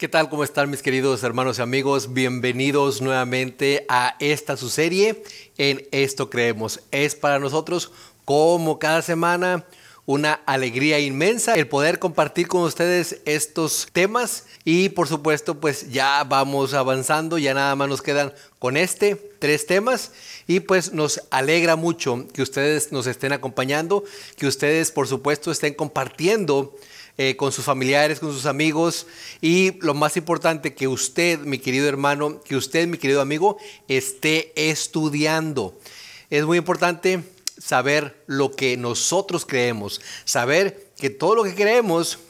¿Qué tal? ¿Cómo están mis queridos hermanos y amigos? Bienvenidos nuevamente a esta su serie en Esto Creemos. Es para nosotros como cada semana una alegría inmensa el poder compartir con ustedes estos temas y por supuesto pues ya vamos avanzando, ya nada más nos quedan con este tres temas y pues nos alegra mucho que ustedes nos estén acompañando, que ustedes por supuesto estén compartiendo eh, con sus familiares, con sus amigos y lo más importante, que usted, mi querido hermano, que usted, mi querido amigo, esté estudiando. Es muy importante saber lo que nosotros creemos, saber que todo lo que creemos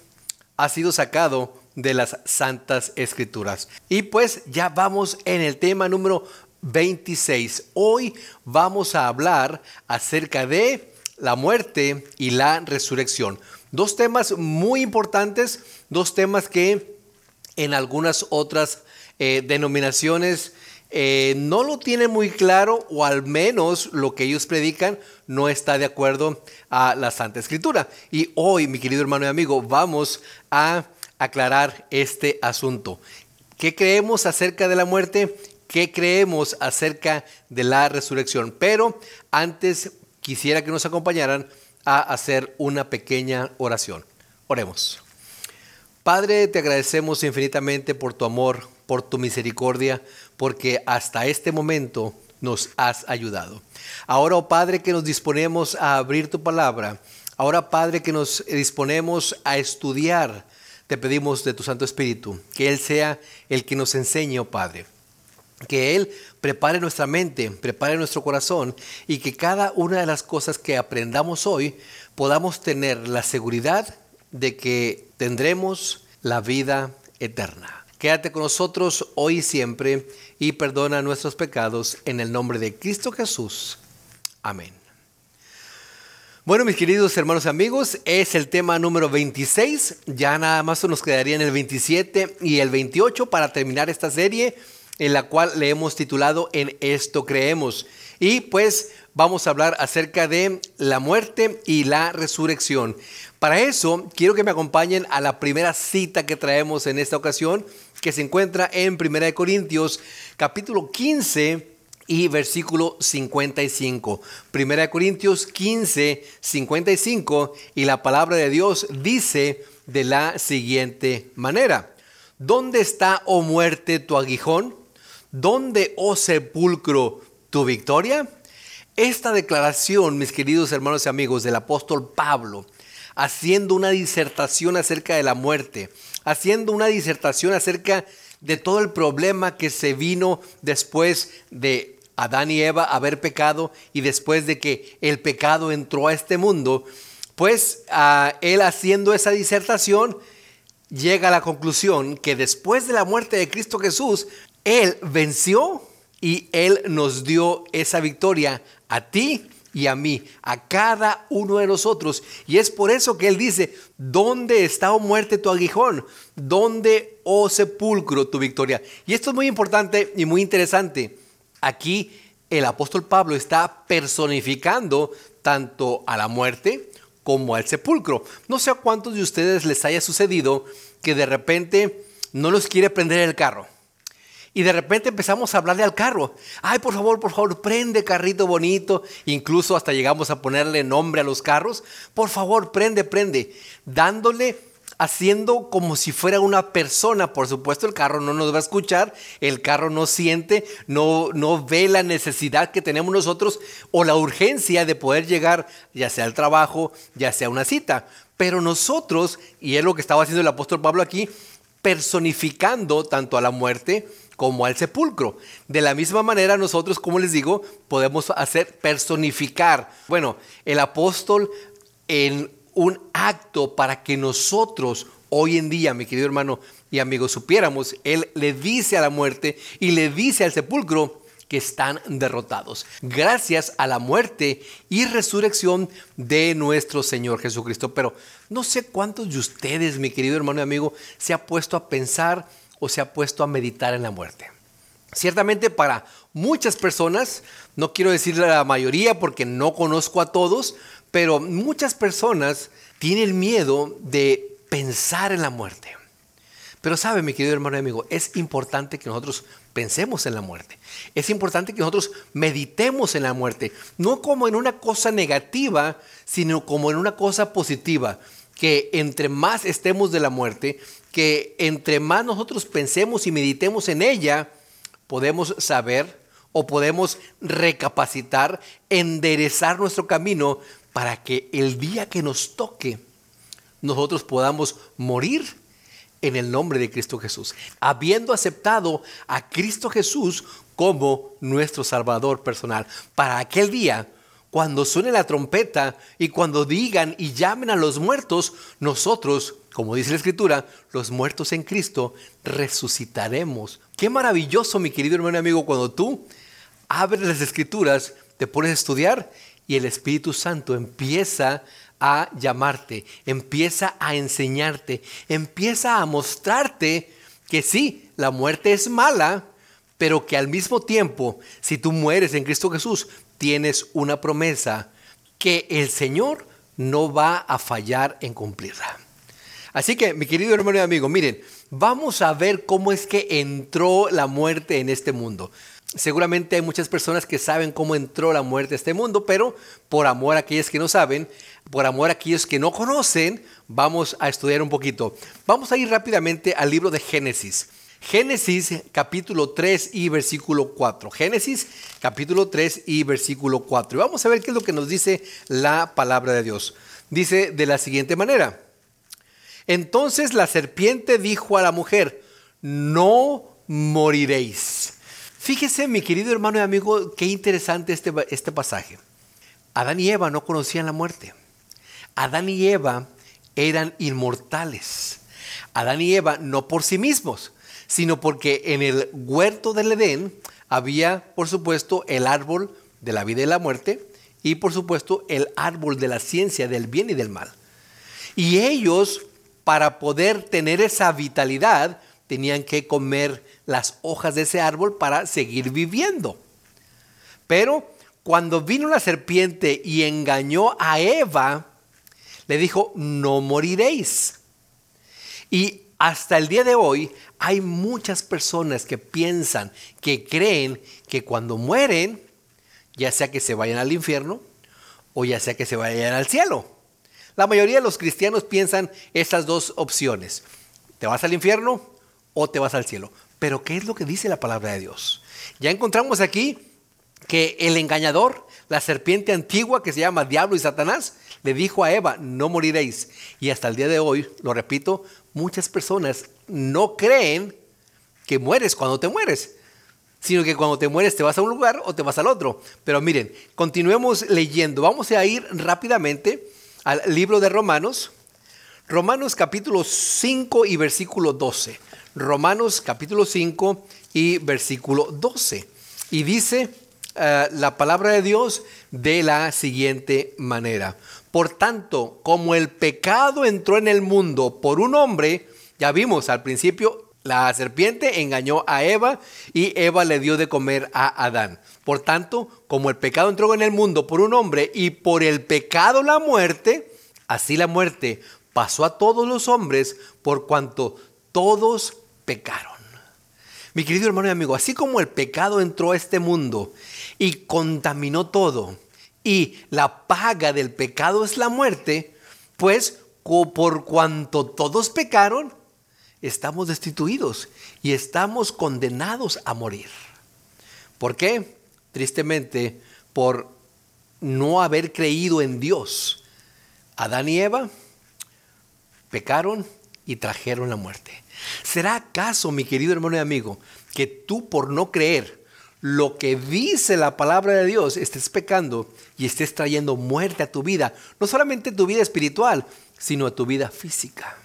ha sido sacado de las santas escrituras. Y pues ya vamos en el tema número 26. Hoy vamos a hablar acerca de la muerte y la resurrección. Dos temas muy importantes, dos temas que en algunas otras eh, denominaciones eh, no lo tienen muy claro o al menos lo que ellos predican no está de acuerdo a la Santa Escritura. Y hoy, mi querido hermano y amigo, vamos a aclarar este asunto. ¿Qué creemos acerca de la muerte? ¿Qué creemos acerca de la resurrección? Pero antes quisiera que nos acompañaran a hacer una pequeña oración. Oremos. Padre, te agradecemos infinitamente por tu amor, por tu misericordia, porque hasta este momento nos has ayudado. Ahora, oh Padre, que nos disponemos a abrir tu palabra, ahora, Padre, que nos disponemos a estudiar, te pedimos de tu Santo Espíritu, que Él sea el que nos enseñe, oh Padre que Él prepare nuestra mente, prepare nuestro corazón y que cada una de las cosas que aprendamos hoy podamos tener la seguridad de que tendremos la vida eterna. Quédate con nosotros hoy y siempre y perdona nuestros pecados en el nombre de Cristo Jesús. Amén. Bueno, mis queridos hermanos y amigos, es el tema número 26. Ya nada más nos quedaría en el 27 y el 28 para terminar esta serie en la cual le hemos titulado En esto creemos. Y pues vamos a hablar acerca de la muerte y la resurrección. Para eso quiero que me acompañen a la primera cita que traemos en esta ocasión, que se encuentra en 1 Corintios capítulo 15 y versículo 55. 1 Corintios 15, 55 y la palabra de Dios dice de la siguiente manera. ¿Dónde está, oh muerte, tu aguijón? ¿Dónde, oh sepulcro, tu victoria? Esta declaración, mis queridos hermanos y amigos, del apóstol Pablo, haciendo una disertación acerca de la muerte, haciendo una disertación acerca de todo el problema que se vino después de Adán y Eva haber pecado y después de que el pecado entró a este mundo, pues él haciendo esa disertación llega a la conclusión que después de la muerte de Cristo Jesús, él venció y Él nos dio esa victoria a ti y a mí, a cada uno de nosotros. Y es por eso que Él dice, ¿dónde está, oh muerte, tu aguijón? ¿Dónde, oh sepulcro, tu victoria? Y esto es muy importante y muy interesante. Aquí el apóstol Pablo está personificando tanto a la muerte como al sepulcro. No sé a cuántos de ustedes les haya sucedido que de repente no los quiere prender el carro y de repente empezamos a hablarle al carro. Ay, por favor, por favor, prende carrito bonito. Incluso hasta llegamos a ponerle nombre a los carros. Por favor, prende, prende. Dándole, haciendo como si fuera una persona. Por supuesto, el carro no nos va a escuchar. El carro no siente, no, no ve la necesidad que tenemos nosotros o la urgencia de poder llegar, ya sea al trabajo, ya sea a una cita. Pero nosotros, y es lo que estaba haciendo el apóstol Pablo aquí, personificando tanto a la muerte como al sepulcro. De la misma manera nosotros, como les digo, podemos hacer personificar. Bueno, el apóstol en un acto para que nosotros hoy en día, mi querido hermano y amigo, supiéramos, él le dice a la muerte y le dice al sepulcro que están derrotados. Gracias a la muerte y resurrección de nuestro Señor Jesucristo. Pero no sé cuántos de ustedes, mi querido hermano y amigo, se ha puesto a pensar o se ha puesto a meditar en la muerte. Ciertamente para muchas personas, no quiero decir la mayoría porque no conozco a todos, pero muchas personas tienen miedo de pensar en la muerte. Pero sabe, mi querido hermano y amigo, es importante que nosotros pensemos en la muerte. Es importante que nosotros meditemos en la muerte, no como en una cosa negativa, sino como en una cosa positiva, que entre más estemos de la muerte, que entre más nosotros pensemos y meditemos en ella, podemos saber o podemos recapacitar, enderezar nuestro camino para que el día que nos toque, nosotros podamos morir en el nombre de Cristo Jesús, habiendo aceptado a Cristo Jesús como nuestro Salvador personal. Para aquel día, cuando suene la trompeta y cuando digan y llamen a los muertos, nosotros, como dice la Escritura, los muertos en Cristo, resucitaremos. Qué maravilloso, mi querido hermano y amigo, cuando tú abres las Escrituras, te pones a estudiar y el Espíritu Santo empieza a llamarte, empieza a enseñarte, empieza a mostrarte que sí, la muerte es mala, pero que al mismo tiempo, si tú mueres en Cristo Jesús, tienes una promesa que el Señor no va a fallar en cumplirla. Así que, mi querido hermano y amigo, miren, vamos a ver cómo es que entró la muerte en este mundo. Seguramente hay muchas personas que saben cómo entró la muerte a este mundo, pero por amor a aquellos que no saben, por amor a aquellos que no conocen, vamos a estudiar un poquito. Vamos a ir rápidamente al libro de Génesis. Génesis capítulo 3 y versículo 4. Génesis capítulo 3 y versículo 4. Y vamos a ver qué es lo que nos dice la palabra de Dios. Dice de la siguiente manera. Entonces la serpiente dijo a la mujer, no moriréis. Fíjese, mi querido hermano y amigo, qué interesante este, este pasaje. Adán y Eva no conocían la muerte. Adán y Eva eran inmortales. Adán y Eva no por sí mismos, sino porque en el huerto del Edén había, por supuesto, el árbol de la vida y la muerte y, por supuesto, el árbol de la ciencia del bien y del mal. Y ellos, para poder tener esa vitalidad, tenían que comer las hojas de ese árbol para seguir viviendo. Pero cuando vino la serpiente y engañó a Eva, le dijo, no moriréis. Y hasta el día de hoy hay muchas personas que piensan, que creen que cuando mueren, ya sea que se vayan al infierno o ya sea que se vayan al cielo. La mayoría de los cristianos piensan estas dos opciones. ¿Te vas al infierno o te vas al cielo? Pero ¿qué es lo que dice la palabra de Dios? Ya encontramos aquí que el engañador, la serpiente antigua que se llama Diablo y Satanás, le dijo a Eva, no moriréis. Y hasta el día de hoy, lo repito, muchas personas no creen que mueres cuando te mueres, sino que cuando te mueres te vas a un lugar o te vas al otro. Pero miren, continuemos leyendo. Vamos a ir rápidamente al libro de Romanos. Romanos capítulo 5 y versículo 12. Romanos capítulo 5 y versículo 12. Y dice eh, la palabra de Dios de la siguiente manera. Por tanto, como el pecado entró en el mundo por un hombre, ya vimos al principio, la serpiente engañó a Eva y Eva le dio de comer a Adán. Por tanto, como el pecado entró en el mundo por un hombre y por el pecado la muerte, así la muerte pasó a todos los hombres por cuanto todos pecaron. Mi querido hermano y amigo, así como el pecado entró a este mundo y contaminó todo, y la paga del pecado es la muerte, pues por cuanto todos pecaron, estamos destituidos y estamos condenados a morir. ¿Por qué? Tristemente, por no haber creído en Dios. Adán y Eva pecaron y trajeron la muerte. ¿Será acaso, mi querido hermano y amigo, que tú por no creer lo que dice la palabra de Dios, estés pecando y estés trayendo muerte a tu vida, no solamente tu vida espiritual, sino a tu vida física.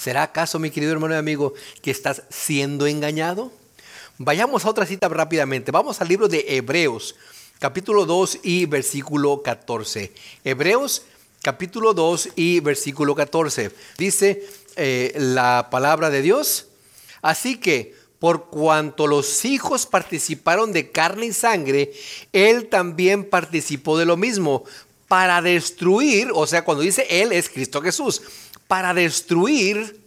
¿Será acaso, mi querido hermano y amigo, que estás siendo engañado? Vayamos a otra cita rápidamente. Vamos al libro de Hebreos, capítulo 2 y versículo 14. Hebreos, capítulo 2 y versículo 14. Dice eh, la palabra de Dios. Así que, por cuanto los hijos participaron de carne y sangre, él también participó de lo mismo, para destruir, o sea, cuando dice él es Cristo Jesús, para destruir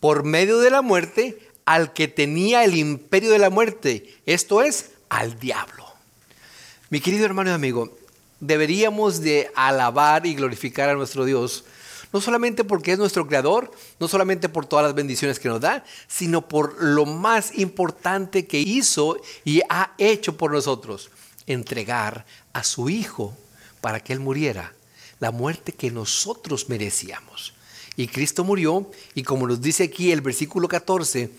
por medio de la muerte al que tenía el imperio de la muerte, esto es, al diablo. Mi querido hermano y amigo, deberíamos de alabar y glorificar a nuestro Dios, no solamente porque es nuestro creador, no solamente por todas las bendiciones que nos da, sino por lo más importante que hizo y ha hecho por nosotros, entregar a su Hijo para que Él muriera, la muerte que nosotros merecíamos. Y Cristo murió, y como nos dice aquí el versículo 14,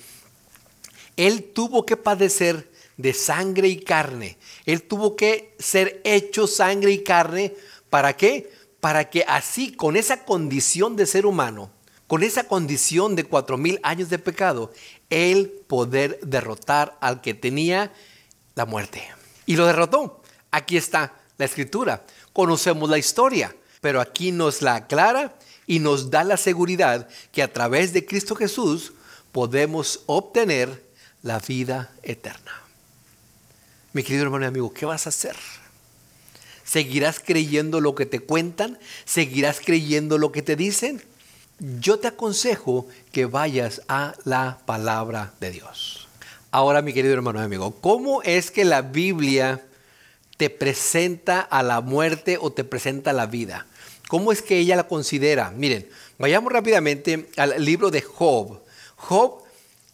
Él tuvo que padecer de sangre y carne. Él tuvo que ser hecho sangre y carne. ¿Para qué? Para que así, con esa condición de ser humano, con esa condición de cuatro mil años de pecado, Él poder derrotar al que tenía la muerte. Y lo derrotó. Aquí está la escritura. Conocemos la historia, pero aquí nos la aclara y nos da la seguridad que a través de Cristo Jesús podemos obtener la vida eterna. Mi querido hermano y amigo, ¿qué vas a hacer? ¿Seguirás creyendo lo que te cuentan? ¿Seguirás creyendo lo que te dicen? Yo te aconsejo que vayas a la palabra de Dios. Ahora, mi querido hermano y amigo, ¿cómo es que la Biblia te presenta a la muerte o te presenta la vida? ¿Cómo es que ella la considera? Miren, vayamos rápidamente al libro de Job. Job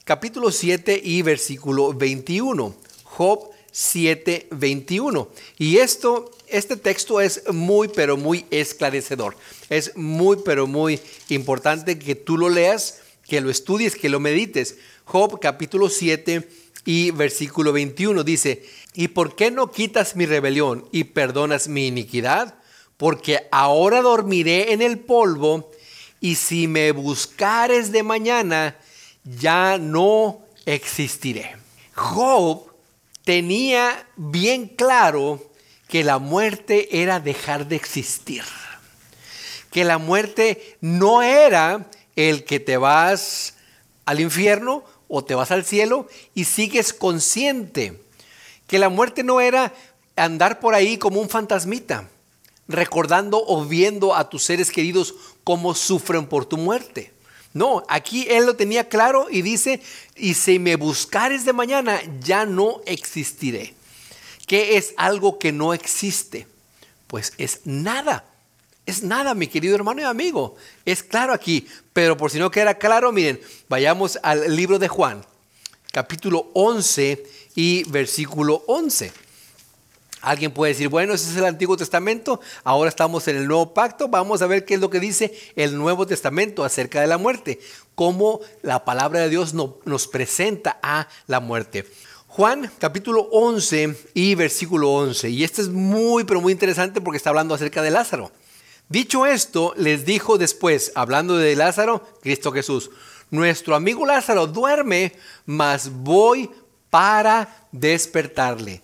capítulo 7 y versículo 21. Job 7, 21. Y esto, este texto es muy, pero muy esclarecedor. Es muy, pero muy importante que tú lo leas, que lo estudies, que lo medites. Job capítulo 7 y versículo 21 dice, ¿y por qué no quitas mi rebelión y perdonas mi iniquidad? Porque ahora dormiré en el polvo y si me buscares de mañana, ya no existiré. Job tenía bien claro que la muerte era dejar de existir. Que la muerte no era el que te vas al infierno o te vas al cielo y sigues consciente. Que la muerte no era andar por ahí como un fantasmita, recordando o viendo a tus seres queridos cómo sufren por tu muerte. No, aquí él lo tenía claro y dice, y si me buscares de mañana, ya no existiré. ¿Qué es algo que no existe? Pues es nada. Es nada, mi querido hermano y amigo. Es claro aquí. Pero por si no queda claro, miren, vayamos al libro de Juan, capítulo 11 y versículo 11. Alguien puede decir, bueno, ese es el Antiguo Testamento, ahora estamos en el Nuevo Pacto, vamos a ver qué es lo que dice el Nuevo Testamento acerca de la muerte, cómo la palabra de Dios nos presenta a la muerte. Juan capítulo 11 y versículo 11, y este es muy, pero muy interesante porque está hablando acerca de Lázaro. Dicho esto, les dijo después, hablando de Lázaro, Cristo Jesús, nuestro amigo Lázaro duerme, mas voy para despertarle.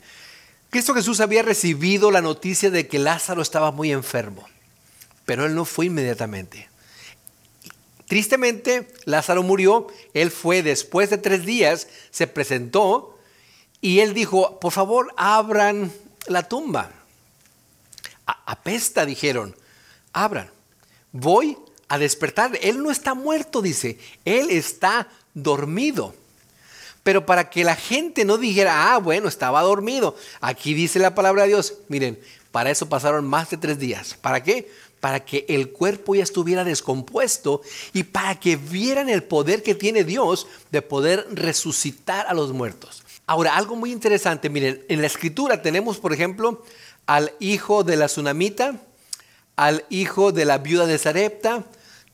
Cristo Jesús había recibido la noticia de que Lázaro estaba muy enfermo, pero él no fue inmediatamente. Tristemente, Lázaro murió, él fue después de tres días, se presentó y él dijo, por favor, abran la tumba. apesta, dijeron, abran. Voy a despertar. Él no está muerto, dice, él está dormido. Pero para que la gente no dijera, ah, bueno, estaba dormido. Aquí dice la palabra de Dios. Miren, para eso pasaron más de tres días. ¿Para qué? Para que el cuerpo ya estuviera descompuesto y para que vieran el poder que tiene Dios de poder resucitar a los muertos. Ahora, algo muy interesante, miren, en la escritura tenemos, por ejemplo, al hijo de la tsunamita, al hijo de la viuda de Sarepta,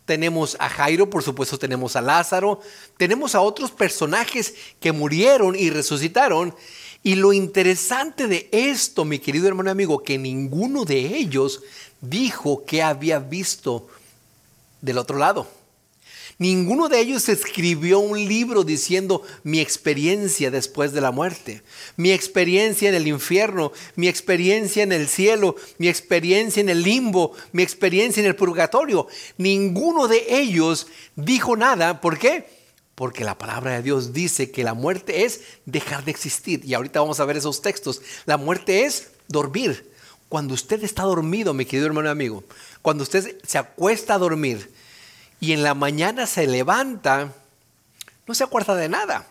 tenemos a Jairo, por supuesto tenemos a Lázaro, tenemos a otros personajes que murieron y resucitaron. Y lo interesante de esto, mi querido hermano y amigo, que ninguno de ellos dijo que había visto del otro lado. Ninguno de ellos escribió un libro diciendo mi experiencia después de la muerte, mi experiencia en el infierno, mi experiencia en el cielo, mi experiencia en el limbo, mi experiencia en el purgatorio. Ninguno de ellos dijo nada. ¿Por qué? Porque la palabra de Dios dice que la muerte es dejar de existir. Y ahorita vamos a ver esos textos. La muerte es dormir. Cuando usted está dormido, mi querido hermano y amigo, cuando usted se acuesta a dormir, y en la mañana se levanta, no se acuerda de nada,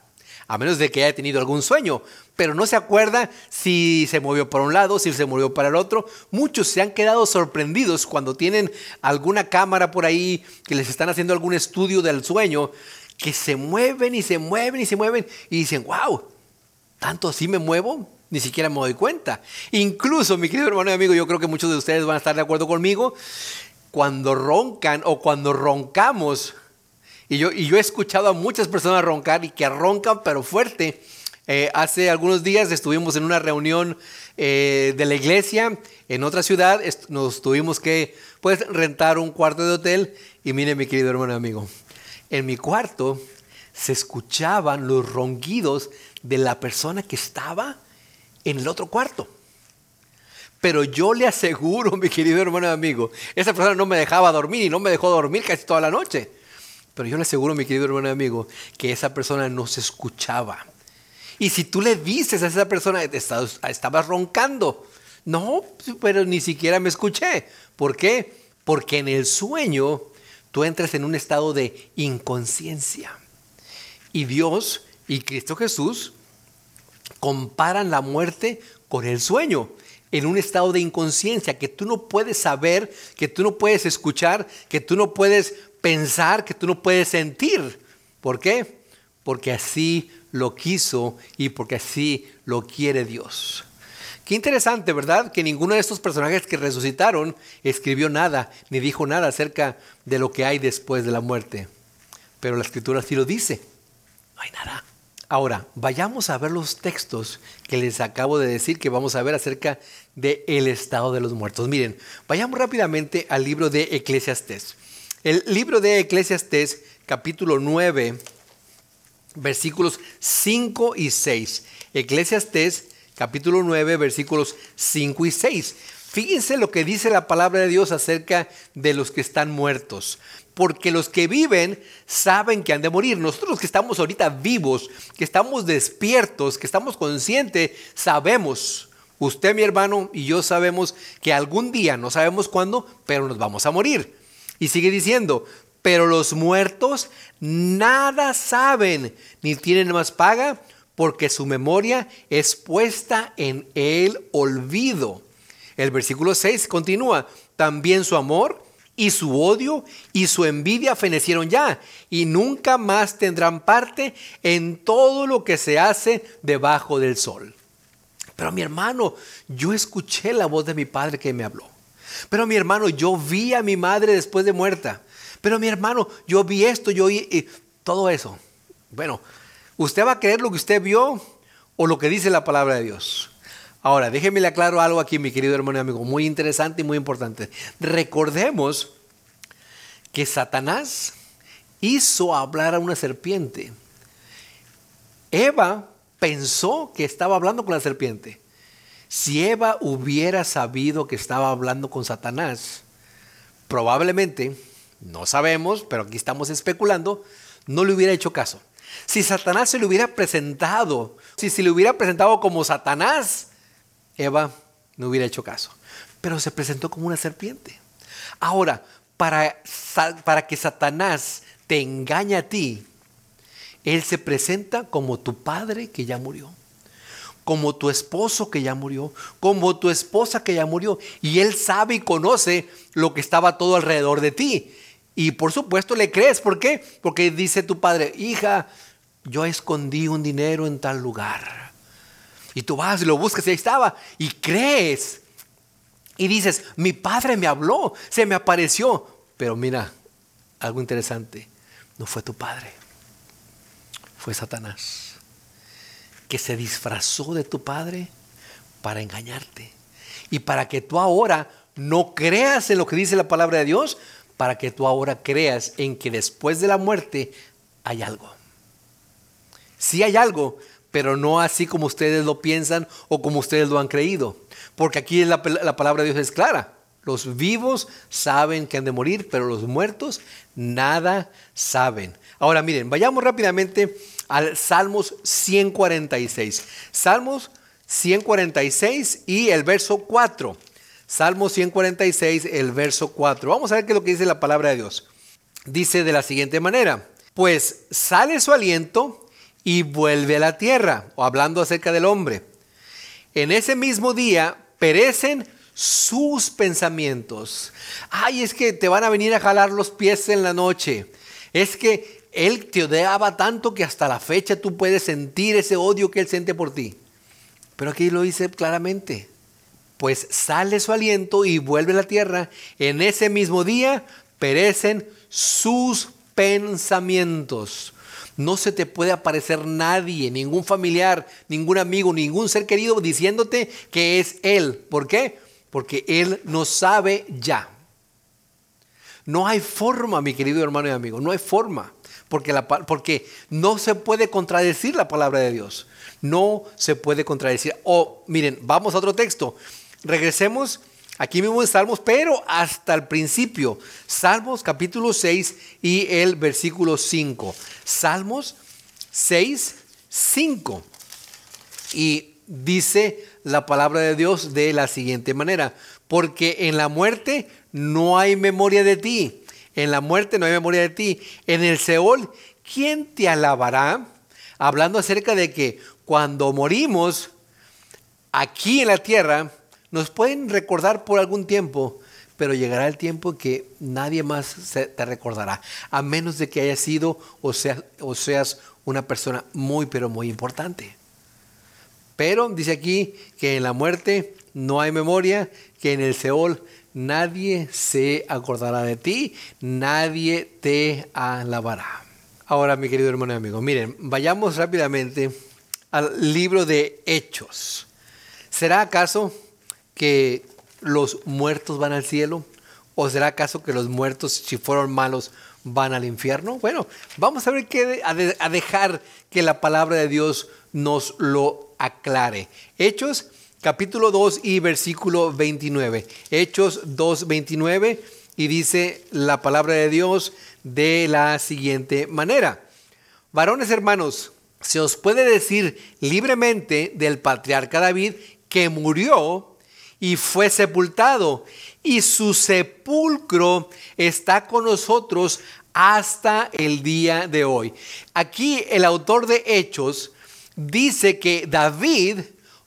a menos de que haya tenido algún sueño, pero no se acuerda si se movió para un lado, si se movió para el otro. Muchos se han quedado sorprendidos cuando tienen alguna cámara por ahí que les están haciendo algún estudio del sueño, que se mueven y se mueven y se mueven y dicen, wow, ¿tanto así me muevo? Ni siquiera me doy cuenta. Incluso, mi querido hermano y amigo, yo creo que muchos de ustedes van a estar de acuerdo conmigo, cuando roncan o cuando roncamos, y yo, y yo he escuchado a muchas personas roncar y que roncan pero fuerte. Eh, hace algunos días estuvimos en una reunión eh, de la iglesia en otra ciudad, nos tuvimos que pues, rentar un cuarto de hotel y mire mi querido hermano amigo, en mi cuarto se escuchaban los ronquidos de la persona que estaba en el otro cuarto. Pero yo le aseguro, mi querido hermano y amigo, esa persona no me dejaba dormir y no me dejó dormir casi toda la noche. Pero yo le aseguro, mi querido hermano y amigo, que esa persona no se escuchaba. Y si tú le dices a esa persona, estabas roncando. No, pero ni siquiera me escuché. ¿Por qué? Porque en el sueño tú entras en un estado de inconsciencia. Y Dios y Cristo Jesús comparan la muerte con el sueño en un estado de inconsciencia que tú no puedes saber, que tú no puedes escuchar, que tú no puedes pensar, que tú no puedes sentir. ¿Por qué? Porque así lo quiso y porque así lo quiere Dios. Qué interesante, ¿verdad? Que ninguno de estos personajes que resucitaron escribió nada, ni dijo nada acerca de lo que hay después de la muerte. Pero la escritura sí lo dice. No hay nada. Ahora, vayamos a ver los textos que les acabo de decir que vamos a ver acerca del el estado de los muertos. Miren, vayamos rápidamente al libro de Eclesiastés. El libro de Eclesiastés, capítulo 9, versículos 5 y 6. Eclesiastés, capítulo 9, versículos 5 y 6. Fíjense lo que dice la palabra de Dios acerca de los que están muertos. Porque los que viven saben que han de morir. Nosotros que estamos ahorita vivos, que estamos despiertos, que estamos conscientes, sabemos. Usted, mi hermano, y yo sabemos que algún día, no sabemos cuándo, pero nos vamos a morir. Y sigue diciendo, pero los muertos nada saben, ni tienen más paga, porque su memoria es puesta en el olvido. El versículo 6 continúa, también su amor y su odio y su envidia fenecieron ya, y nunca más tendrán parte en todo lo que se hace debajo del sol. Pero mi hermano, yo escuché la voz de mi padre que me habló. Pero mi hermano, yo vi a mi madre después de muerta. Pero mi hermano, yo vi esto, yo oí todo eso. Bueno, ¿usted va a creer lo que usted vio o lo que dice la palabra de Dios? Ahora, déjeme le aclaro algo aquí, mi querido hermano y amigo, muy interesante y muy importante. Recordemos que Satanás hizo hablar a una serpiente. Eva pensó que estaba hablando con la serpiente. Si Eva hubiera sabido que estaba hablando con Satanás, probablemente, no sabemos, pero aquí estamos especulando, no le hubiera hecho caso. Si Satanás se le hubiera presentado, si se le hubiera presentado como Satanás, Eva no hubiera hecho caso. Pero se presentó como una serpiente. Ahora, para, para que Satanás te engañe a ti, él se presenta como tu padre que ya murió como tu esposo que ya murió, como tu esposa que ya murió. Y Él sabe y conoce lo que estaba todo alrededor de ti. Y por supuesto le crees. ¿Por qué? Porque dice tu padre, hija, yo escondí un dinero en tal lugar. Y tú vas y lo buscas y ahí estaba. Y crees. Y dices, mi padre me habló, se me apareció. Pero mira, algo interesante, no fue tu padre, fue Satanás que se disfrazó de tu padre para engañarte. Y para que tú ahora no creas en lo que dice la palabra de Dios, para que tú ahora creas en que después de la muerte hay algo. Sí hay algo, pero no así como ustedes lo piensan o como ustedes lo han creído. Porque aquí la, la palabra de Dios es clara. Los vivos saben que han de morir, pero los muertos nada saben. Ahora miren, vayamos rápidamente al Salmos 146. Salmos 146 y el verso 4. Salmos 146, el verso 4. Vamos a ver qué es lo que dice la palabra de Dios. Dice de la siguiente manera, Pues sale su aliento y vuelve a la tierra, o hablando acerca del hombre. En ese mismo día perecen sus pensamientos. Ay, es que te van a venir a jalar los pies en la noche. Es que Él te odiaba tanto que hasta la fecha tú puedes sentir ese odio que Él siente por ti. Pero aquí lo dice claramente. Pues sale su aliento y vuelve a la tierra. En ese mismo día perecen sus pensamientos. No se te puede aparecer nadie, ningún familiar, ningún amigo, ningún ser querido diciéndote que es Él. ¿Por qué? Porque Él no sabe ya. No hay forma, mi querido hermano y amigo, no hay forma. Porque, la, porque no se puede contradecir la palabra de Dios. No se puede contradecir. O miren, vamos a otro texto. Regresemos aquí mismo en Salmos, pero hasta el principio. Salmos capítulo 6 y el versículo 5. Salmos 6, 5. Y dice la palabra de Dios de la siguiente manera, porque en la muerte no hay memoria de ti, en la muerte no hay memoria de ti, en el Seol, ¿quién te alabará? Hablando acerca de que cuando morimos aquí en la tierra, nos pueden recordar por algún tiempo, pero llegará el tiempo que nadie más te recordará, a menos de que hayas sido o, o seas una persona muy, pero muy importante. Pero dice aquí que en la muerte no hay memoria, que en el Seol nadie se acordará de ti, nadie te alabará. Ahora, mi querido hermano y amigo, miren, vayamos rápidamente al libro de Hechos. ¿Será acaso que los muertos van al cielo? ¿O será acaso que los muertos, si fueron malos, van al infierno? Bueno, vamos a ver qué a dejar que la palabra de Dios nos lo aclare. Hechos capítulo 2 y versículo 29. Hechos 2, 29 y dice la palabra de Dios de la siguiente manera. Varones hermanos, se os puede decir libremente del patriarca David que murió y fue sepultado y su sepulcro está con nosotros hasta el día de hoy. Aquí el autor de Hechos dice que David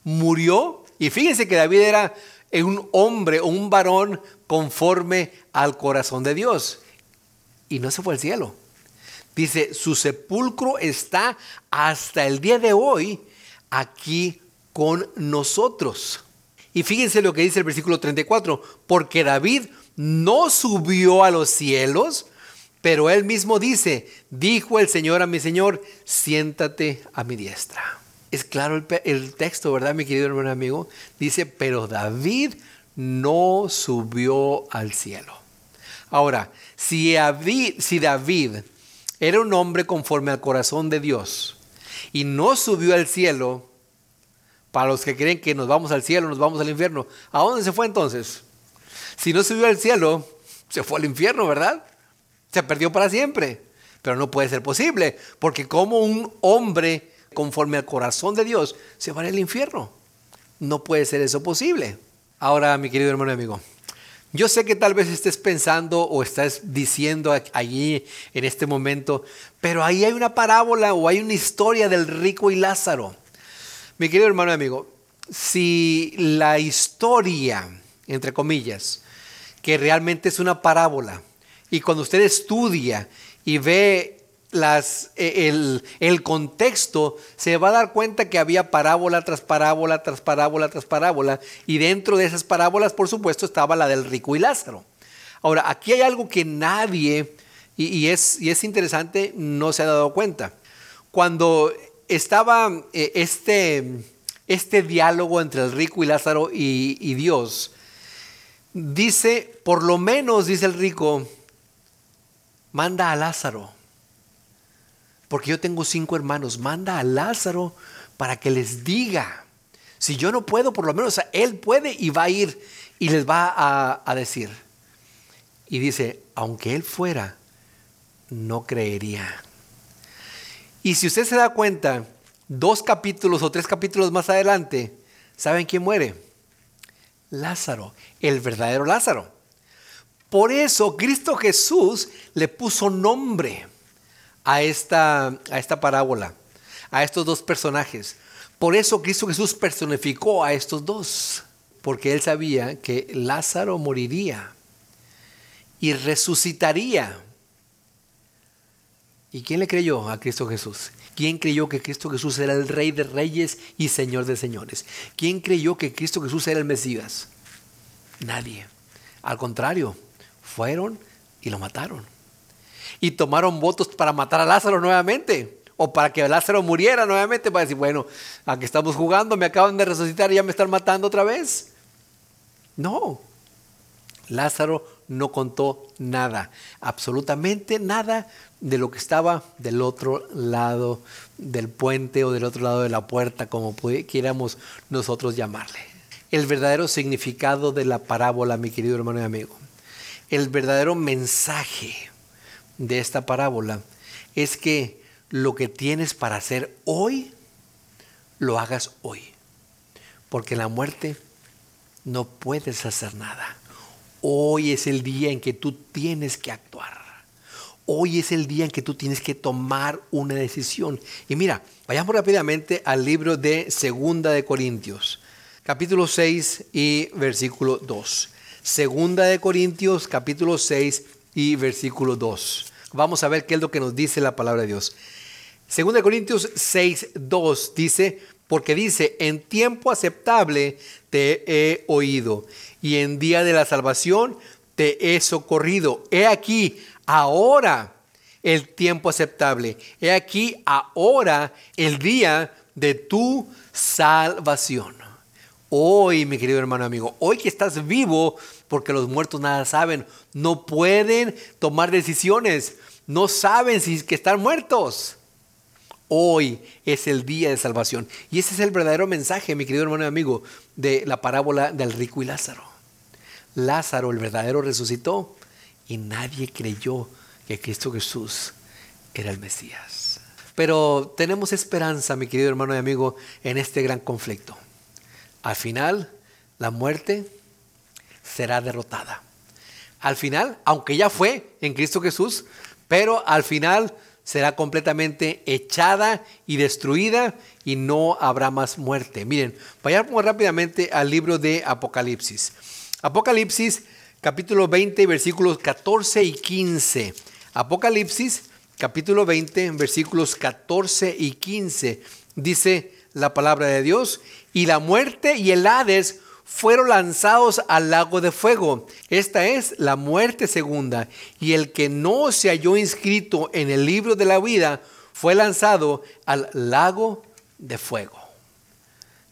murió, y fíjense que David era un hombre o un varón conforme al corazón de Dios, y no se fue al cielo. Dice, su sepulcro está hasta el día de hoy aquí con nosotros. Y fíjense lo que dice el versículo 34, porque David no subió a los cielos, pero él mismo dice, dijo el Señor a mi Señor, siéntate a mi diestra. Es claro el, texto, ¿verdad, mi querido hermano amigo? Dice, pero David no subió al cielo. Ahora, si David, si David era un hombre conforme al corazón de Dios y no subió al cielo, para los que creen que nos vamos al cielo, nos vamos al infierno, ¿a dónde se fue entonces? Si no subió al cielo, se fue al infierno, ¿verdad? se perdió para siempre. Pero no puede ser posible, porque como un hombre conforme al corazón de Dios se va al infierno. No puede ser eso posible. Ahora, mi querido hermano y amigo, yo sé que tal vez estés pensando o estás diciendo allí en este momento, pero ahí hay una parábola o hay una historia del rico y Lázaro. Mi querido hermano y amigo, si la historia, entre comillas, que realmente es una parábola, y cuando usted estudia y ve e, el, el, contexto, se va a dar cuenta que había parábola tras parábola, tras parábola, tras parábola. Y dentro de esas parábolas, por supuesto, estaba la del rico y Lázaro. Ahora, aquí hay algo que nadie, y, es, y es interesante, no se ha dado cuenta. Cuando estaba eh, este, este diálogo entre el rico y Lázaro y, y Dios, dice, por lo menos, dice el rico, manda a Lázaro. Porque yo tengo cinco hermanos, manda a Lázaro para que les diga. Si yo no puedo, por lo menos él puede y va a ir y les va a, decir. Y dice, aunque él fuera, no creería. Y si usted se da cuenta, dos capítulos o tres capítulos más adelante, ¿saben quién muere? Lázaro, el verdadero Lázaro. Por eso Cristo Jesús le puso nombre a esta, a esta parábola, a estos dos personajes. Por eso Cristo Jesús personificó a estos dos, porque él sabía que Lázaro moriría y resucitaría. ¿Y quién le creyó a Cristo Jesús? ¿Quién creyó que Cristo Jesús era el Rey de Reyes y Señor de Señores? ¿Quién creyó que Cristo Jesús era el Mesías? Nadie. Al contrario, fueron y lo mataron. Y tomaron votos para matar a Lázaro nuevamente. O para que Lázaro muriera nuevamente. Para decir, bueno, aquí estamos jugando, me acaban de resucitar y ya me están matando otra vez. No. Lázaro no contó nada, absolutamente nada de lo que estaba del otro lado del puente o del otro lado de la puerta, como quieramos nosotros llamarle. El verdadero significado de la parábola, mi querido hermano y amigo, el verdadero mensaje de esta parábola es que lo que tienes para hacer hoy, lo hagas hoy. Porque la muerte no puedes hacer nada. Hoy es el día en que tú tienes que actuar. Hoy es el día en que tú tienes que tomar una decisión. Y mira, vayamos rápidamente al libro de Segunda de Corintios, capítulo 6 y versículo 2. Segunda de Corintios, capítulo 6 y versículo 2. Vamos a ver qué es lo que nos dice la palabra de Dios. Segunda de Corintios 6, 2 dice, porque dice, en tiempo aceptable te he oído y en día de la salvación te he socorrido. He aquí, ahora el tiempo aceptable. He aquí ahora el día de tu salvación. Hoy, mi querido hermano amigo, hoy que estás vivo, porque los muertos nada saben, no pueden tomar decisiones, no saben si es que están muertos. Hoy es el día de salvación. Y ese es el verdadero mensaje, mi querido hermano y amigo, de la parábola del rico y Lázaro. Lázaro, el verdadero, resucitó y nadie creyó que Cristo Jesús era el Mesías. Pero tenemos esperanza, mi querido hermano y amigo, en este gran conflicto. Al final, la muerte será derrotada. Al final, aunque ya fue en Cristo Jesús, pero al final será completamente echada y destruida y no habrá más muerte. Miren, vayamos rápidamente al libro de Apocalipsis. Apocalipsis capítulo 20, versículos 14 y 15. Apocalipsis, capítulo 20, versículos 14 y 15. Dice la palabra de Dios, y la muerte y el Hades fueron lanzados al lago de fuego. Esta es la muerte segunda. Y el que no se halló inscrito en el libro de la vida fue lanzado al lago de fuego.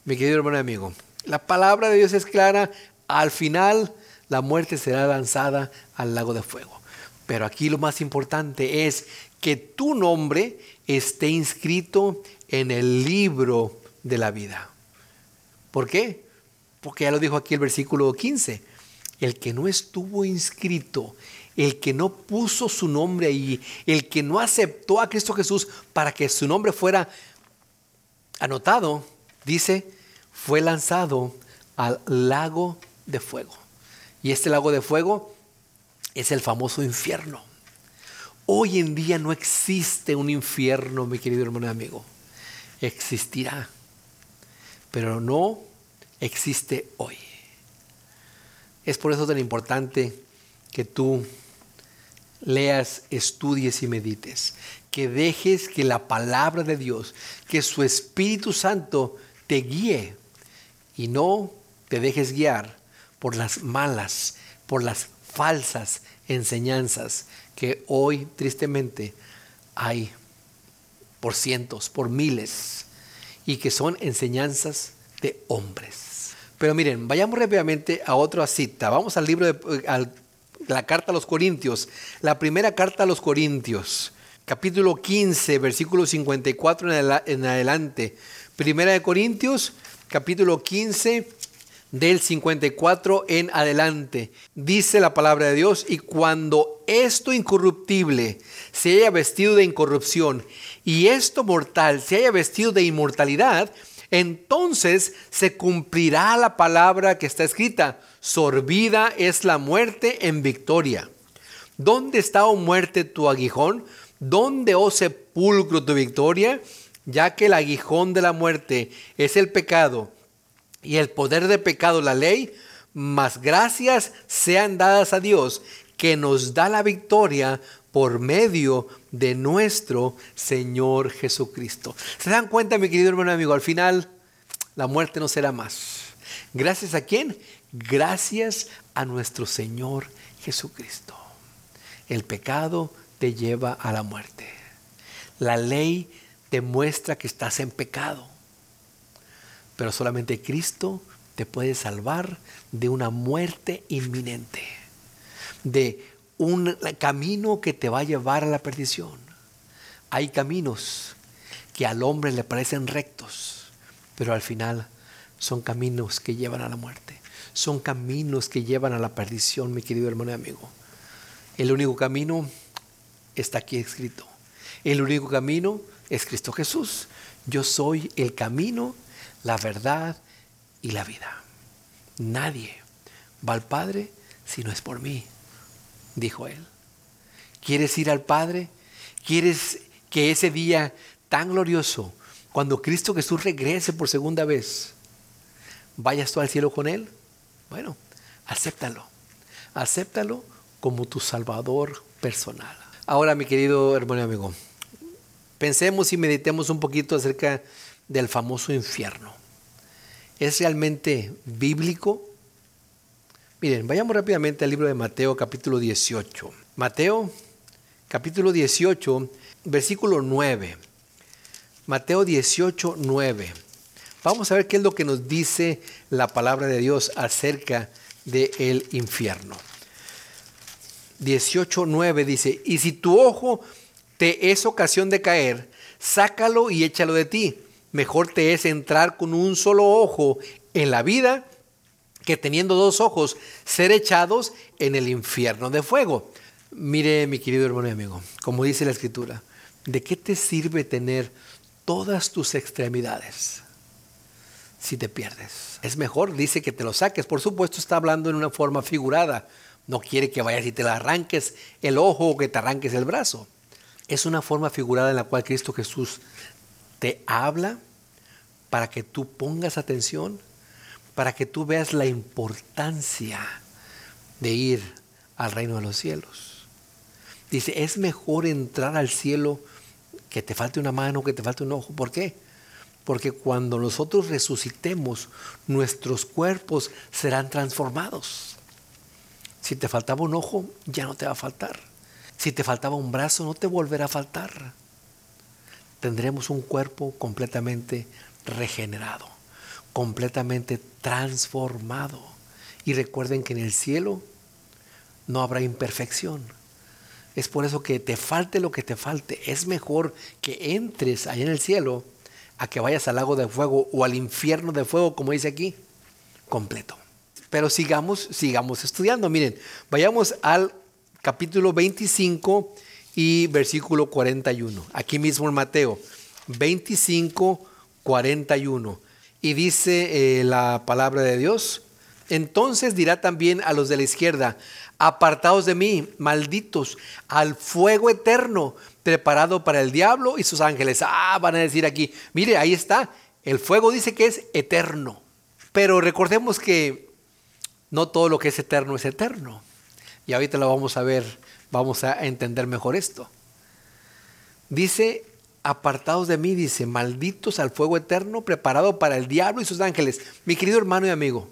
Mi querido hermano y amigo, la palabra de Dios es clara. Al final la muerte será lanzada al lago de fuego. Pero aquí lo más importante es que tu nombre esté inscrito en el libro de la vida. ¿Por qué? Porque ya lo dijo aquí el versículo 15. El que no estuvo inscrito, el que no puso su nombre ahí, el que no aceptó a Cristo Jesús para que su nombre fuera anotado, dice, fue lanzado al lago de fuego. Y este lago de fuego es el famoso infierno. Hoy en día no existe un infierno, mi querido hermano y amigo. Existirá, pero no existe hoy. Es por eso tan importante que tú leas, estudies y medites. Que dejes que la palabra de Dios, que su Espíritu Santo te guíe y no te dejes guiar por las malas, por las falsas enseñanzas que hoy tristemente hay por cientos, por miles, y que son enseñanzas de hombres. Pero miren, vayamos rápidamente a otra cita. Vamos al libro de la carta a los Corintios, la primera carta a los Corintios, capítulo 15, versículo 54 en adelante. Primera de Corintios, capítulo 15, del 54 en adelante. Dice la palabra de Dios, y cuando esto incorruptible se haya vestido de incorrupción y esto mortal se haya vestido de inmortalidad, entonces se cumplirá la palabra que está escrita, sorbida es la muerte en victoria. ¿Dónde está, oh muerte, tu aguijón? ¿Dónde, oh sepulcro, tu victoria? Ya que el aguijón de la muerte es el pecado y el poder de pecado la ley, mas gracias sean dadas a Dios que nos da la victoria por medio de nuestro Señor Jesucristo. ¿Se dan cuenta, mi querido hermano amigo? Al final, la muerte no será más. ¿Gracias a quién? Gracias a nuestro Señor Jesucristo. El pecado te lleva a la muerte. La ley te muestra que estás en pecado. Pero solamente Cristo te puede salvar de una muerte inminente, de un camino que te va a llevar a la perdición. Hay caminos que al hombre le parecen rectos, pero al final son caminos que llevan a la muerte. Son caminos que llevan a la perdición, mi querido hermano y amigo. El único camino está aquí escrito. El único camino es Cristo Jesús. Yo soy el camino, la verdad y la vida. Nadie va al Padre si no es por mí, dijo él. ¿Quieres ir al Padre? ¿Quieres que ese día tan glorioso, cuando Cristo Jesús regrese por segunda vez, vayas tú al cielo con Él? Bueno, acéptalo. Acéptalo como tu Salvador personal. Ahora, mi querido hermano y amigo, pensemos y meditemos un poquito acerca del famoso infierno. ¿Es realmente bíblico? Miren, vayamos rápidamente al libro de Mateo capítulo 18. Mateo capítulo 18, versículo 9. Mateo 18, 9. Vamos a ver qué es lo que nos dice la palabra de Dios acerca del infierno. 18.9 dice, y si tu ojo te es ocasión de caer, sácalo y échalo de ti. Mejor te es entrar con un solo ojo en la vida que teniendo dos ojos ser echados en el infierno de fuego. Mire, mi querido hermano y amigo, como dice la escritura, ¿de qué te sirve tener todas tus extremidades si te pierdes? Es mejor, dice que te lo saques. Por supuesto, está hablando en una forma figurada. No quiere que vayas y te arranques el ojo o que te arranques el brazo. Es una forma figurada en la cual Cristo Jesús te habla para que tú pongas atención, para que tú veas la importancia de ir al reino de los cielos. Dice, es mejor entrar al cielo que te falte una mano, que te falte un ojo. ¿Por qué? Porque cuando nosotros resucitemos, nuestros cuerpos serán transformados. Si te faltaba un ojo, ya no te va a faltar. Si te faltaba un brazo, no te volverá a faltar. Tendremos un cuerpo completamente regenerado, completamente transformado. Y recuerden que en el cielo no habrá imperfección. Es por eso que te falte lo que te falte. Es mejor que entres allá en el cielo a que vayas al lago de fuego o al infierno de fuego, como dice aquí, completo. Pero sigamos, sigamos estudiando. Miren, vayamos al capítulo 25 y versículo 41. Aquí mismo en Mateo 25, 41. Y dice eh, la palabra de Dios. Entonces dirá también a los de la izquierda, apartados de mí, malditos, al fuego eterno preparado para el diablo y sus ángeles. Ah, van a decir aquí, mire, ahí está, el fuego dice que es eterno. Pero recordemos que no todo lo que es eterno es eterno. Y ahorita lo vamos a ver, vamos a entender mejor esto. Dice, apartados de mí, dice, malditos al fuego eterno preparado para el diablo y sus ángeles. Mi querido hermano y amigo,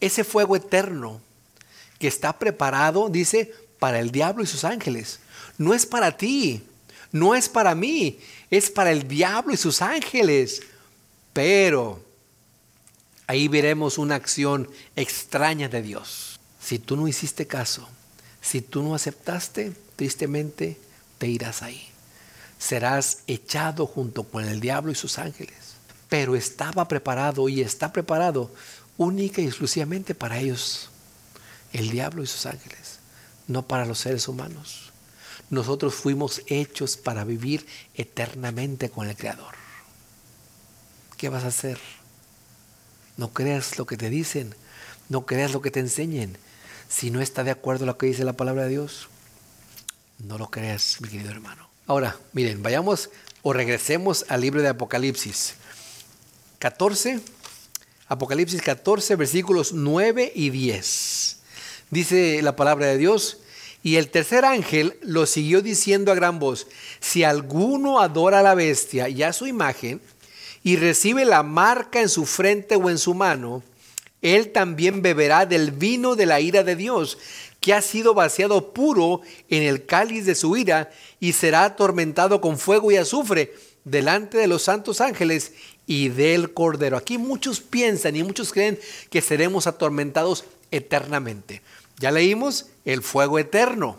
ese fuego eterno que está preparado, dice, para el diablo y sus ángeles. No es para ti, no es para mí, es para el diablo y sus ángeles. Pero ahí veremos una acción extraña de Dios. Si tú no hiciste caso, si tú no aceptaste, tristemente te irás ahí. Serás echado junto con el diablo y sus ángeles. Pero estaba preparado y está preparado única y exclusivamente para ellos, el diablo y sus ángeles, no para los seres humanos. Nosotros fuimos hechos para vivir eternamente con el Creador. ¿Qué vas a hacer? No creas lo que te dicen, no creas lo que te enseñen. Si no está de acuerdo a lo que dice la palabra de Dios, No lo creas, mi querido hermano. Ahora, miren, vayamos o regresemos al libro de Apocalipsis. 14, Apocalipsis 14, versículos 9 y 10. Dice la palabra de Dios, y el tercer ángel lo siguió diciendo a gran voz, si alguno adora a la bestia y a su imagen, y recibe la marca en su frente o en su mano, él también beberá del vino de la ira de Dios, que ha sido vaciado puro en el cáliz de su ira, y será atormentado con fuego y azufre delante de los santos ángeles y del Cordero. Aquí muchos piensan y muchos creen que seremos atormentados eternamente. Ya leímos el fuego eterno.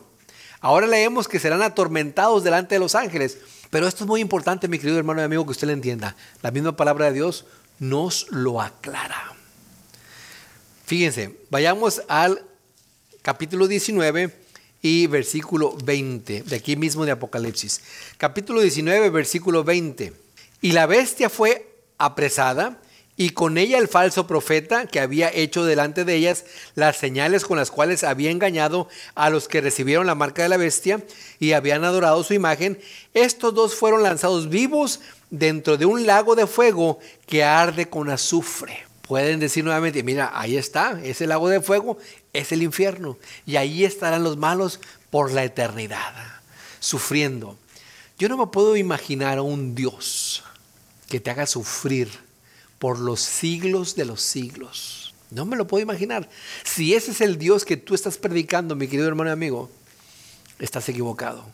Ahora leemos que serán atormentados delante de los ángeles. Pero esto es muy importante, mi querido hermano y amigo, que usted lo entienda. La misma palabra de Dios nos lo aclara. Fíjense, vayamos al capítulo 19 y versículo 20, de aquí mismo de Apocalipsis. Capítulo 19, versículo 20. Y la bestia fue apresada y con ella el falso profeta que había hecho delante de ellas las señales con las cuales había engañado a los que recibieron la marca de la bestia y habían adorado su imagen, estos dos fueron lanzados vivos dentro de un lago de fuego que arde con azufre. Pueden decir nuevamente, mira, ahí está, ese lago de fuego es el infierno y ahí estarán los malos por la eternidad, sufriendo. Yo no me puedo imaginar a un Dios que te haga sufrir por los siglos de los siglos. No me lo puedo imaginar. Si ese es el Dios que tú estás predicando, mi querido hermano y amigo, estás equivocado.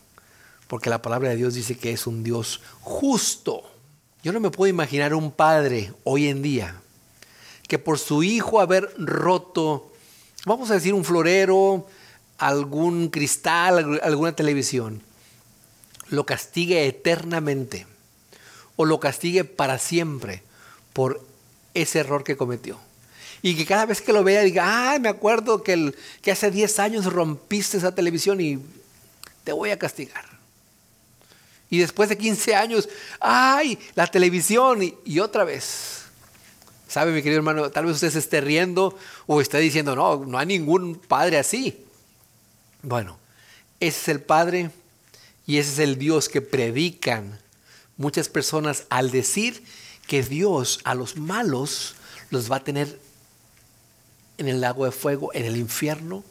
Porque la palabra de Dios dice que es un Dios justo. Yo no me puedo imaginar un padre hoy en día que por su hijo haber roto, vamos a decir, un florero, algún cristal, alguna televisión, lo castigue eternamente o lo castigue para siempre por ese error que cometió. Y que cada vez que lo vea diga, ay, me acuerdo que, el, que hace 10 años rompiste esa televisión y te voy a castigar. Y después de 15 años, ay, la televisión y, y otra vez. ¿Sabe, mi querido hermano? Tal vez usted se esté riendo o esté diciendo, no, no hay ningún padre así. Bueno, ese es el Padre y ese es el Dios que predican muchas personas al decir que Dios a los malos los va a tener en el lago de fuego, en el infierno,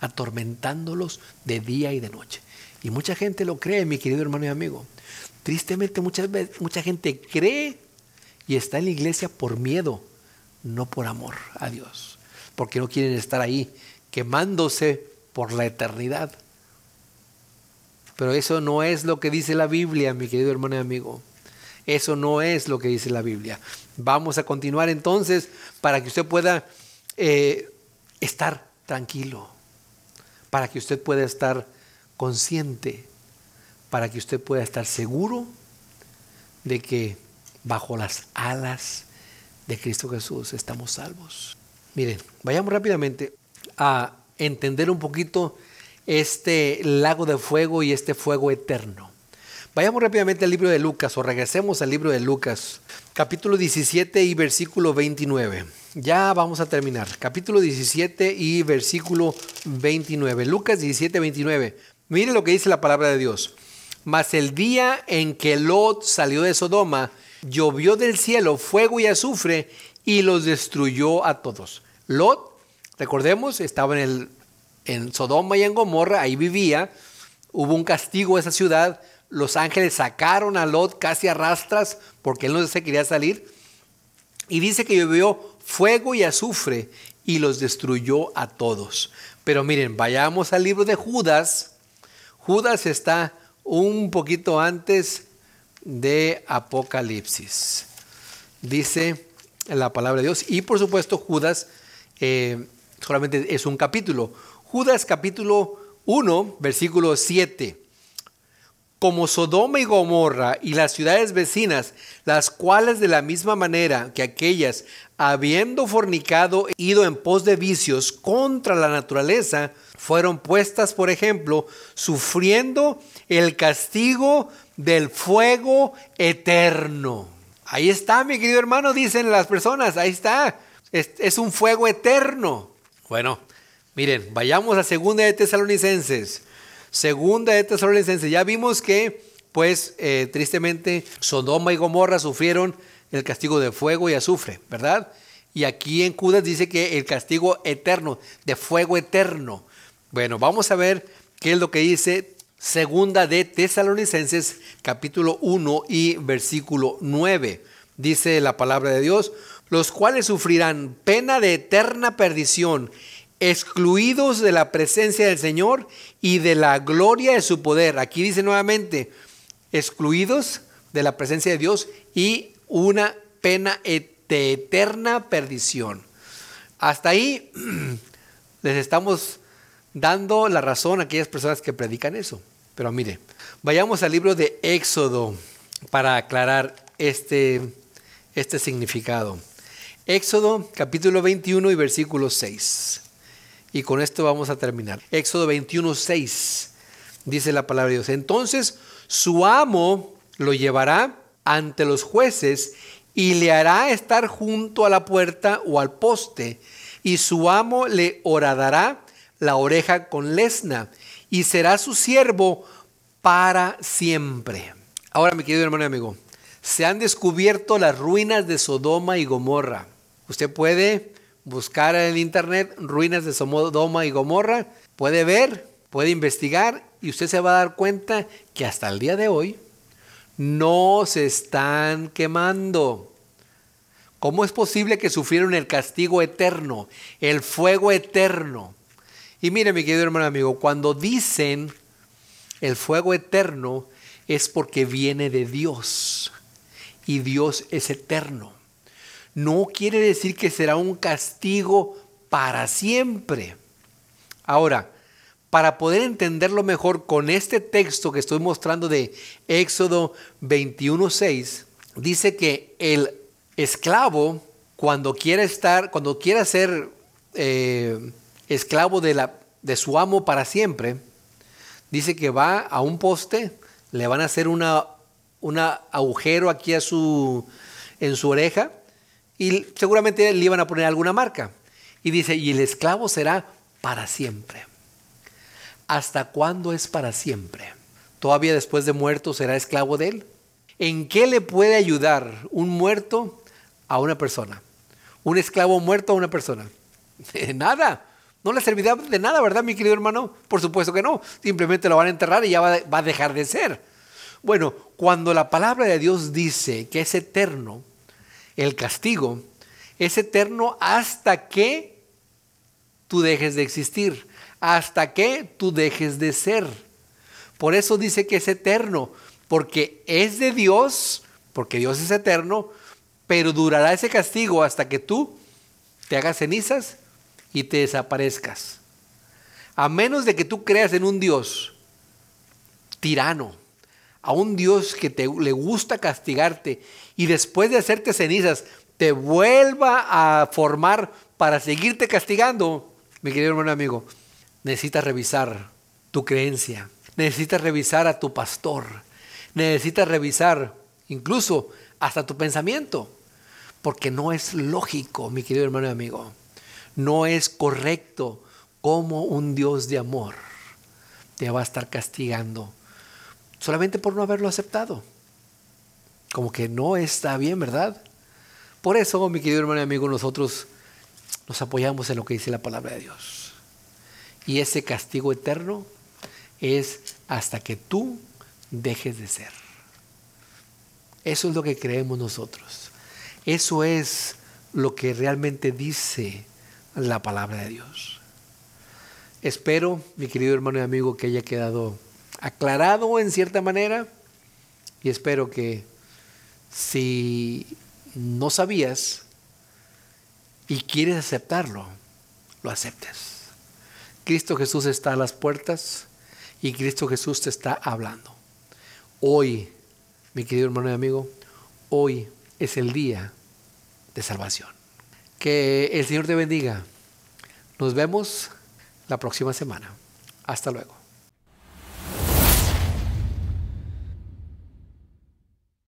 atormentándolos de día y de noche. Y mucha gente lo cree, mi querido hermano y amigo. Tristemente muchas veces, mucha gente cree y está en la iglesia por miedo, no por amor a Dios, porque no quieren estar ahí quemándose por la eternidad. Pero eso no es lo que dice la Biblia, mi querido hermano y amigo. Eso no es lo que dice la Biblia. Vamos a continuar entonces para que usted pueda eh, estar tranquilo, para que usted pueda estar consciente, para que usted pueda estar seguro de que bajo las alas de Cristo Jesús estamos salvos. Miren, vayamos rápidamente a entender un poquito este lago de fuego y este fuego eterno. Vayamos rápidamente al libro de Lucas o regresemos al libro de Lucas, capítulo 17 y versículo 29. Ya vamos a terminar. Capítulo 17 y versículo 29. Lucas 17, 29. Mire lo que dice la palabra de Dios. Mas el día en que Lot salió de Sodoma, llovió del cielo fuego y azufre y los destruyó a todos. Lot, recordemos, estaba en, el, en Sodoma y en Gomorra, ahí vivía. Hubo un castigo a esa ciudad los ángeles sacaron a Lot casi a rastras porque él no se quería salir. Y dice que llovió fuego y azufre y los destruyó a todos. Pero miren, vayamos al libro de Judas. Judas está un poquito antes de Apocalipsis. Dice la palabra de Dios. Y por supuesto Judas eh, solamente es un capítulo. Judas capítulo 1, versículo 7 como Sodoma y Gomorra y las ciudades vecinas, las cuales de la misma manera que aquellas, habiendo fornicado, ido en pos de vicios contra la naturaleza, fueron puestas, por ejemplo, sufriendo el castigo del fuego eterno. Ahí está, mi querido hermano, dicen las personas, ahí está. Es, un fuego eterno. Bueno, miren, vayamos a segunda de Tesalonicenses Segunda de Tesalonicenses, ya vimos que, pues, eh, tristemente, Sodoma y Gomorra sufrieron el castigo de fuego y azufre, ¿verdad? Y aquí en Judas dice que el castigo eterno, de fuego eterno. Bueno, vamos a ver qué es lo que dice Segunda de Tesalonicenses capítulo 1 y versículo 9. Dice la palabra de Dios, los cuales sufrirán pena de eterna perdición, excluidos de la presencia del Señor y de la gloria de su poder. Aquí dice nuevamente, excluidos de la presencia de Dios y una pena de eterna perdición. Hasta ahí les estamos dando la razón a aquellas personas que predican eso. Pero mire, vayamos al libro de Éxodo para aclarar este, este significado. Éxodo capítulo 21 y versículo 6. Y con esto vamos a terminar. Éxodo 21, 6. Dice la palabra de Dios. Entonces su amo lo llevará ante los jueces y le hará estar junto a la puerta o al poste. Y su amo le horadará la oreja con lesna y será su siervo para siempre. Ahora, mi querido hermano y amigo, se han descubierto las ruinas de Sodoma y Gomorra. Usted puede buscar en el internet ruinas de Sodoma y Gomorra, puede ver, puede investigar y usted se va a dar cuenta que hasta el día de hoy no se están quemando. ¿Cómo es posible que sufrieron el castigo eterno, el fuego eterno? Y mire, mi querido hermano amigo, cuando dicen el fuego eterno es porque viene de Dios y Dios es eterno. No quiere decir que será un castigo para siempre. Ahora, para poder entenderlo mejor con este texto que estoy mostrando de Éxodo 21:6, dice que el esclavo cuando quiera estar, cuando quiera ser eh, esclavo de, la, de su amo para siempre, dice que va a un poste, le van a hacer una, agujero aquí a su, en su oreja y seguramente le iban a poner alguna marca. Y dice, y el esclavo será para siempre. ¿Hasta cuándo es para siempre? ¿Todavía después de muerto será esclavo de él? ¿En qué le puede ayudar un muerto a una persona? ¿Un esclavo muerto a una persona? Nada. No le servirá de nada, ¿verdad, mi querido hermano? Por supuesto que no. Simplemente lo van a enterrar y ya va, a dejar de ser. Bueno, cuando la palabra de Dios dice que es eterno, el castigo es eterno hasta que tú dejes de existir, hasta que tú dejes de ser. Por eso dice que es eterno, porque es de Dios, porque Dios es eterno, pero durará ese castigo hasta que tú te hagas cenizas y te desaparezcas. A menos de que tú creas en un Dios tirano, a un Dios que te, le gusta castigarte y después de hacerte cenizas te vuelva a formar para seguirte castigando, mi querido hermano amigo, necesitas revisar tu creencia, necesitas revisar a tu pastor, necesitas revisar incluso hasta tu pensamiento, porque no es lógico, mi querido hermano y amigo no es correcto como un Dios de amor te va a estar castigando solamente por no haberlo aceptado. Como que no está bien, ¿verdad? Por eso, mi querido hermano y amigo, nosotros nos apoyamos en lo que dice la palabra de Dios. Y ese castigo eterno es hasta que tú dejes de ser. Eso es lo que creemos nosotros. Eso es lo que realmente dice la palabra de Dios. Espero, mi querido hermano y amigo, que haya quedado aclarado en cierta manera y espero que si no sabías y quieres aceptarlo, lo aceptes. Cristo Jesús está a las puertas y Cristo Jesús te está hablando. Hoy, mi querido hermano y amigo, hoy es el día de salvación. Que el Señor te bendiga. Nos vemos la próxima semana. Hasta luego.